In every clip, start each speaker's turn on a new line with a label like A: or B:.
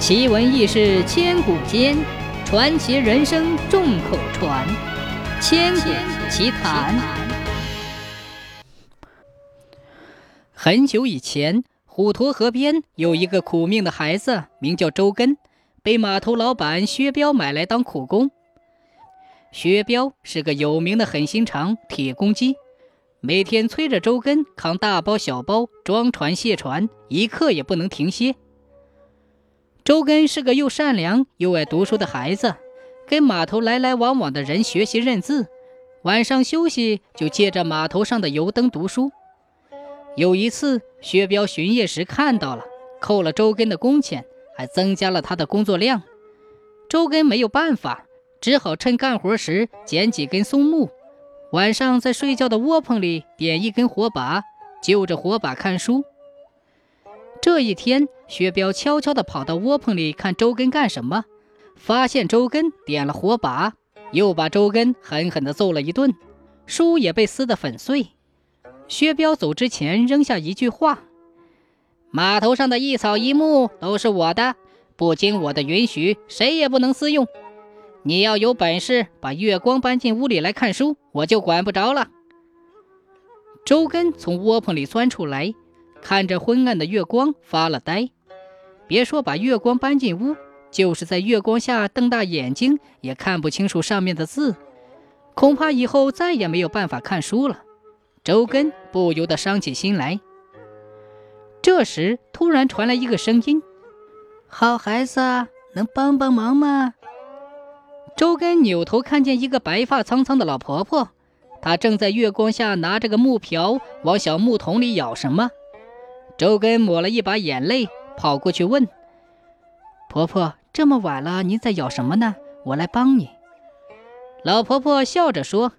A: 奇闻异事千古间，传奇人生众口传。千古奇谈。很久以前，虎驼河边有一个苦命的孩子，名叫周根，被码头老板薛彪买来当苦工。薛彪是个有名的狠心肠、铁公鸡，每天催着周根扛大包小包装船卸船，一刻也不能停歇。周根是个又善良又爱读书的孩子，跟码头来来往往的人学习认字，晚上休息就借着码头上的油灯读书。有一次，薛彪巡夜时看到了，扣了周根的工钱，还增加了他的工作量。周根没有办法，只好趁干活时捡几根松木，晚上在睡觉的窝棚里点一根火把，就着火把看书。这一天，薛彪悄悄地跑到窝棚里看周根干什么，发现周根点了火把，又把周根狠狠地揍了一顿，书也被撕得粉碎。薛彪走之前扔下一句话：“码头上的一草一木都是我的，不经我的允许，谁也不能私用。你要有本事把月光搬进屋里来看书，我就管不着了。”周根从窝棚里钻出来。看着昏暗的月光，发了呆。别说把月光搬进屋，就是在月光下瞪大眼睛，也看不清楚上面的字。恐怕以后再也没有办法看书了。周根不由得伤起心来。这时，突然传来一个声音：“好孩子，能帮帮忙吗？”周根扭头看见一个白发苍苍的老婆婆，她正在月光下拿着个木瓢，往小木桶里舀什么。周根抹了一把眼泪，跑过去问：“婆婆，这么晚了，您在咬什么呢？我来帮你。”老婆婆笑着说：“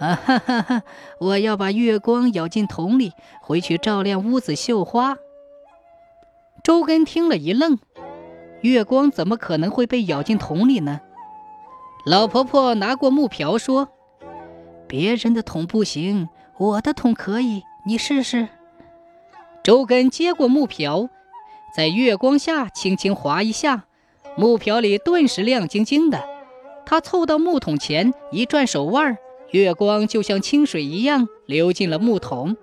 A: 啊哈哈哈，我要把月光咬进桶里，回去照亮屋子绣花。”周根听了一愣：“月光怎么可能会被咬进桶里呢？”老婆婆拿过木瓢说：“别人的桶不行，我的桶可以，你试试。”周根接过木瓢，在月光下轻轻划一下，木瓢里顿时亮晶晶的。他凑到木桶前一转手腕，月光就像清水一样流进了木桶。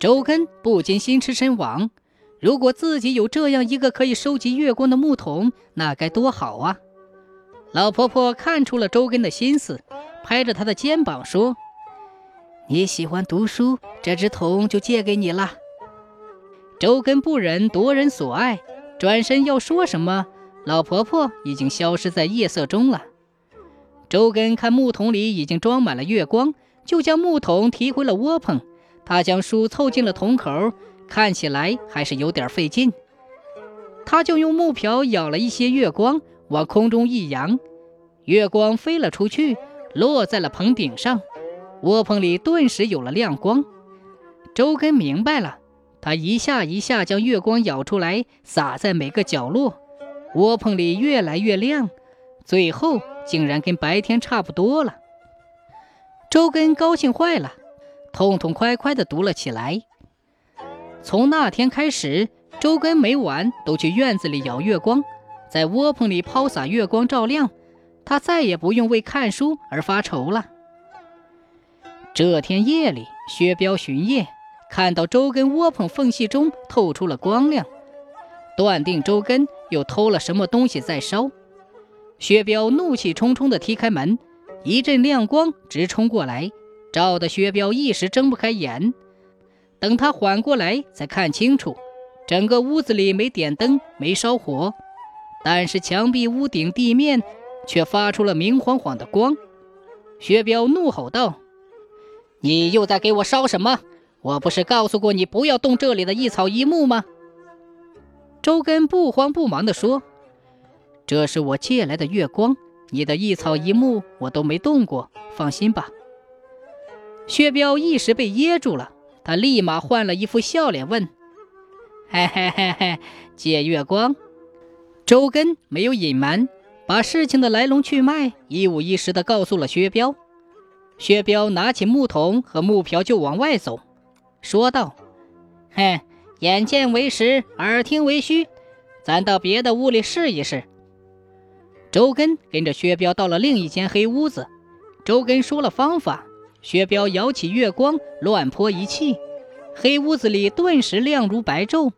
A: 周根不禁心驰神往，如果自己有这样一个可以收集月光的木桶，那该多好啊！老婆婆看出了周根的心思，拍着他的肩膀说：“你喜欢读书，这只桶就借给你了。”周根不忍夺人所爱，转身要说什么，老婆婆已经消失在夜色中了。周根看木桶里已经装满了月光，就将木桶提回了窝棚。他将书凑进了桶口，看起来还是有点费劲。他就用木瓢舀了一些月光，往空中一扬，月光飞了出去，落在了棚顶上。窝棚里顿时有了亮光。周根明白了。他一下一下将月光舀出来，洒在每个角落，窝棚里越来越亮，最后竟然跟白天差不多了。周根高兴坏了，痛痛快快地读了起来。从那天开始，周根每晚都去院子里舀月光，在窝棚里抛洒月光照亮，他再也不用为看书而发愁了。这天夜里，薛彪巡夜。看到周根窝棚缝隙中透出了光亮，断定周根又偷了什么东西在烧。薛彪怒气冲冲地踢开门，一阵亮光直冲过来，照得薛彪一时睁不开眼。等他缓过来，才看清楚，整个屋子里没点灯，没烧火，但是墙壁、屋顶、地面却发出了明晃晃的光。薛彪怒吼道：“你又在给我烧什么？”我不是告诉过你不要动这里的一草一木吗？周根不慌不忙地说：“这是我借来的月光，你的一草一木我都没动过，放心吧。”薛彪一时被噎住了，他立马换了一副笑脸问：“嘿嘿嘿嘿，借月光？”周根没有隐瞒，把事情的来龙去脉一五一十地告诉了薛彪。薛彪拿起木桶和木瓢就往外走。说道：“哼，眼见为实，耳听为虚。咱到别的屋里试一试。周根跟着薛彪到了另一间黑屋子，周根说了方法，薛彪摇起月光，乱泼一气，黑屋子里顿时亮如白昼。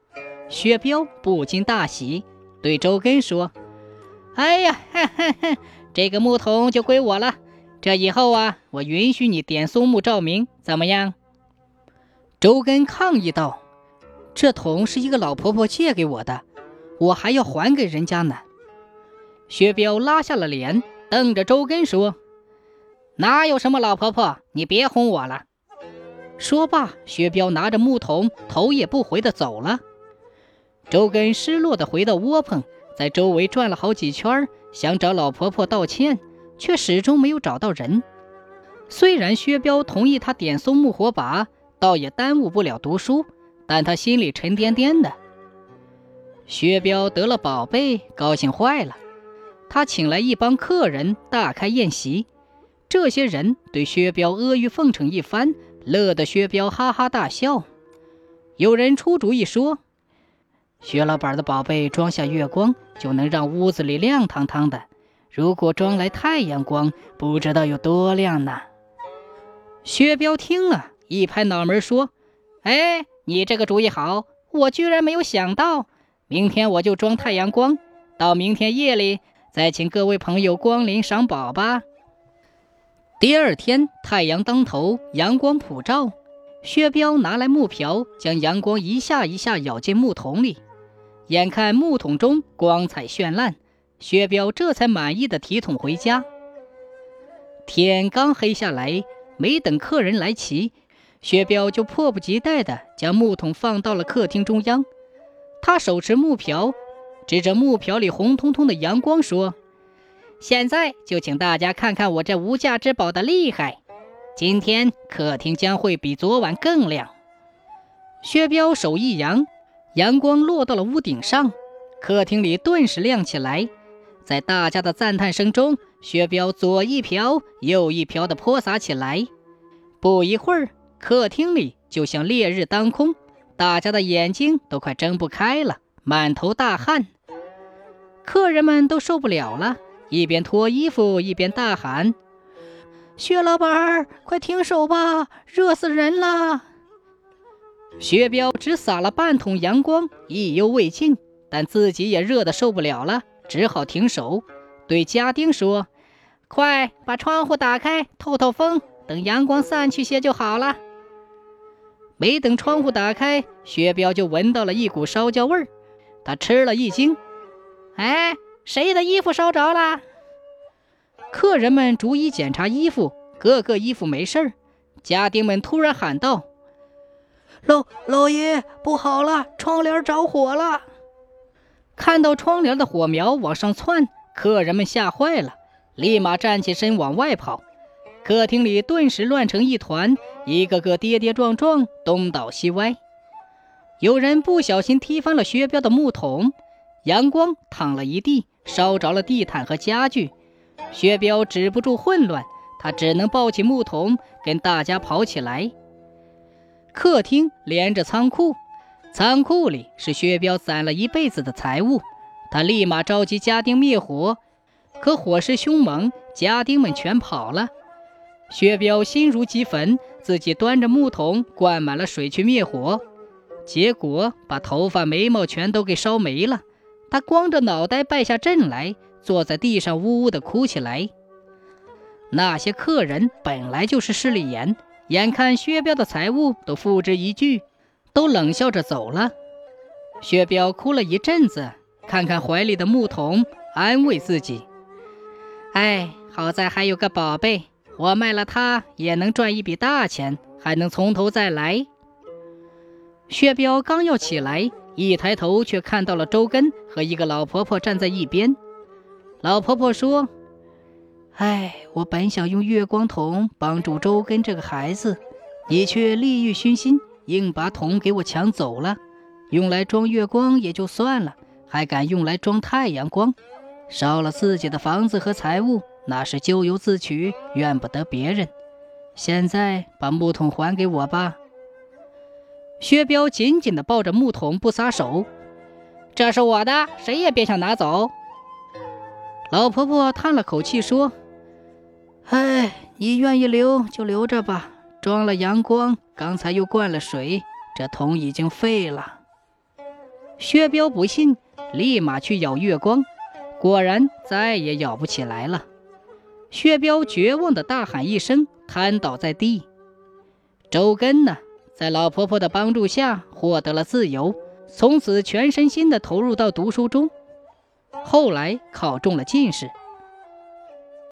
A: 薛彪不禁大喜，对周根说：“哎呀，哈哈哈，这个木桶就归我了。这以后啊，我允许你点松木照明，怎么样？”周根抗议道：“这桶是一个老婆婆借给我的，我还要还给人家呢。”薛彪拉下了脸，瞪着周根说：“哪有什么老婆婆？你别哄我了。”说罢，薛彪拿着木桶，头也不回地走了。周根失落地回到窝棚，在周围转了好几圈，想找老婆婆道歉，却始终没有找到人。虽然薛彪同意他点松木火把，倒也耽误不了读书，但他心里沉甸甸的。薛彪得了宝贝，高兴坏了。他请来一帮客人，大开宴席。这些人对薛彪阿谀奉承一番，乐得薛彪哈哈大笑。有人出主意说：“薛老板的宝贝装下月光，就能让屋子里亮堂堂的。如果装来太阳光，不知道有多亮呢。”薛彪听了一拍脑门说：“哎，你这个主意好，我居然没有想到。明天我就装太阳光，到明天夜里。”再请各位朋友光临赏宝吧。第二天，太阳当头，阳光普照。薛彪拿来木瓢，将阳光一下一下舀进木桶里。眼看木桶中光彩绚烂，薛彪这才满意的提桶回家。天刚黑下来，没等客人来齐，薛彪就迫不及待地将木桶放到了客厅中央。他手持木瓢。指着木瓢里红彤彤的阳光说：“现在就请大家看看我这无价之宝的厉害！今天客厅将会比昨晚更亮。”薛彪手一扬，阳光落到了屋顶上，客厅里顿时亮起来。在大家的赞叹声中，薛彪左一瓢，右一瓢地泼洒起来。不一会儿，客厅里就像烈日当空，大家的眼睛都快睁不开了，满头大汗。客人们都受不了了，一边脱衣服一边大喊：“薛老板，快停手吧，热死人了！”薛彪只洒了半桶阳光，意犹未尽，但自己也热得受不了了，只好停手，对家丁说：“快把窗户打开，透透风，等阳光散去些就好了。”没等窗户打开，薛彪就闻到了一股烧焦味儿，他吃了一惊。哎，谁的衣服烧着了？客人们逐一检查衣服，个个衣服没事儿。家丁们突然喊道：“老老爷，不好了，窗帘着火了！”看到窗帘的火苗往上窜，客人们吓坏了，立马站起身往外跑。客厅里顿时乱成一团，一个个跌跌撞撞，东倒西歪。有人不小心踢翻了薛彪的木桶。阳光淌了一地，烧着了地毯和家具。薛彪止不住混乱，他只能抱起木桶，跟大家跑起来。客厅连着仓库，仓库里是薛彪攒了一辈子的财物。他立马召集家丁灭火，可火势凶猛，家丁们全跑了。薛彪心如急焚，自己端着木桶灌满了水去灭火，结果把头发、眉毛全都给烧没了。他光着脑袋败下阵来，坐在地上呜呜地哭起来。那些客人本来就是势利眼，眼看薛彪的财物都付之一炬，都冷笑着走了。薛彪哭了一阵子，看看怀里的木桶，安慰自己：“哎，好在还有个宝贝，我卖了它也能赚一笔大钱，还能从头再来。”薛彪刚要起来。一抬头，却看到了周根和一个老婆婆站在一边。老婆婆说：“哎，我本想用月光桶帮助周根这个孩子，你却利欲熏心，硬把桶给我抢走了。用来装月光也就算了，还敢用来装太阳光，烧了自己的房子和财物，那是咎由自取，怨不得别人。现在把木桶还给我吧。”薛彪紧紧地抱着木桶不撒手，这是我的，谁也别想拿走。老婆婆叹了口气说：“哎，你愿意留就留着吧。装了阳光，刚才又灌了水，这桶已经废了。”薛彪不信，立马去咬月光，果然再也咬不起来了。薛彪绝望的大喊一声，瘫倒在地。周根呢，在老婆婆的帮助下获得了自由，从此全身心地投入到读书中。后来考中了进士。